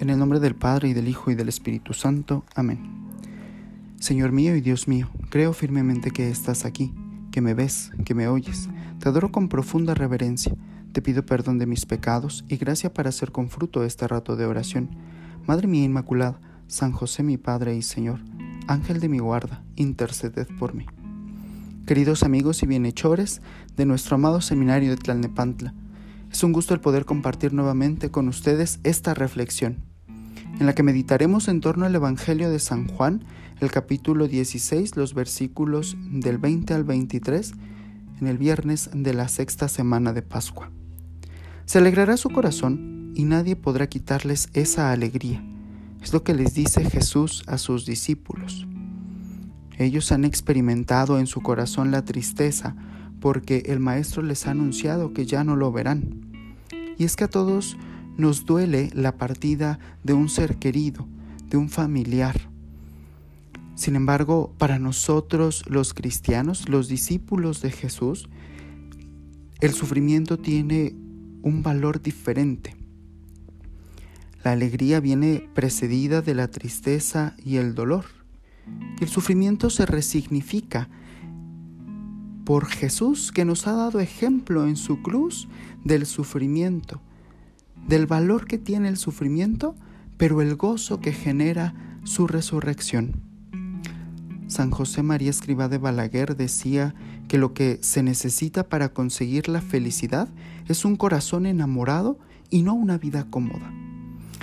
En el nombre del Padre y del Hijo y del Espíritu Santo. Amén. Señor mío y Dios mío, creo firmemente que estás aquí, que me ves, que me oyes. Te adoro con profunda reverencia. Te pido perdón de mis pecados y gracia para hacer con fruto este rato de oración. Madre mía Inmaculada, San José mi Padre y Señor, Ángel de mi guarda, interceded por mí. Queridos amigos y bienhechores de nuestro amado seminario de Tlalnepantla, es un gusto el poder compartir nuevamente con ustedes esta reflexión en la que meditaremos en torno al Evangelio de San Juan, el capítulo 16, los versículos del 20 al 23, en el viernes de la sexta semana de Pascua. Se alegrará su corazón y nadie podrá quitarles esa alegría. Es lo que les dice Jesús a sus discípulos. Ellos han experimentado en su corazón la tristeza porque el Maestro les ha anunciado que ya no lo verán. Y es que a todos nos duele la partida de un ser querido, de un familiar. Sin embargo, para nosotros los cristianos, los discípulos de Jesús, el sufrimiento tiene un valor diferente. La alegría viene precedida de la tristeza y el dolor. el sufrimiento se resignifica por Jesús que nos ha dado ejemplo en su cruz del sufrimiento del valor que tiene el sufrimiento, pero el gozo que genera su resurrección. San José María Escribá de Balaguer decía que lo que se necesita para conseguir la felicidad es un corazón enamorado y no una vida cómoda.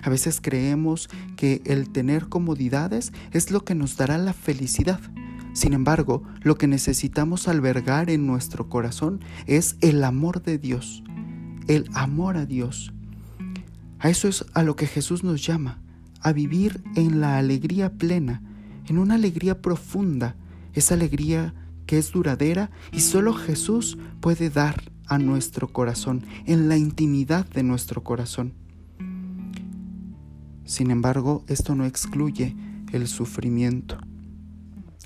A veces creemos que el tener comodidades es lo que nos dará la felicidad. Sin embargo, lo que necesitamos albergar en nuestro corazón es el amor de Dios, el amor a Dios, a eso es a lo que Jesús nos llama, a vivir en la alegría plena, en una alegría profunda, esa alegría que es duradera y solo Jesús puede dar a nuestro corazón, en la intimidad de nuestro corazón. Sin embargo, esto no excluye el sufrimiento.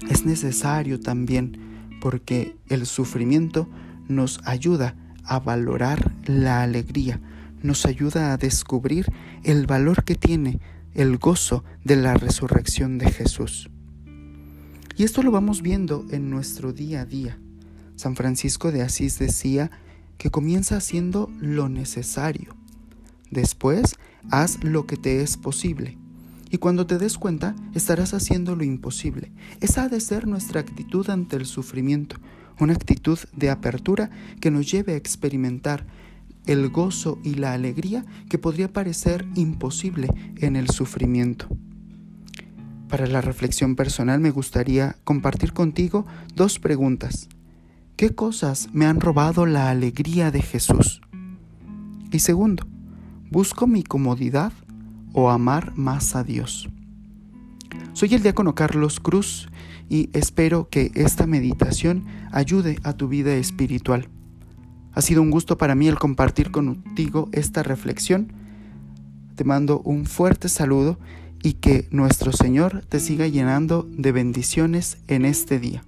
Es necesario también porque el sufrimiento nos ayuda a valorar la alegría, nos ayuda a descubrir el valor que tiene el gozo de la resurrección de Jesús. Y esto lo vamos viendo en nuestro día a día. San Francisco de Asís decía que comienza haciendo lo necesario. Después, haz lo que te es posible. Y cuando te des cuenta, estarás haciendo lo imposible. Esa ha de ser nuestra actitud ante el sufrimiento, una actitud de apertura que nos lleve a experimentar el gozo y la alegría que podría parecer imposible en el sufrimiento. Para la reflexión personal me gustaría compartir contigo dos preguntas. ¿Qué cosas me han robado la alegría de Jesús? Y segundo, ¿busco mi comodidad o amar más a Dios? Soy el diácono Carlos Cruz y espero que esta meditación ayude a tu vida espiritual. Ha sido un gusto para mí el compartir contigo esta reflexión. Te mando un fuerte saludo y que nuestro Señor te siga llenando de bendiciones en este día.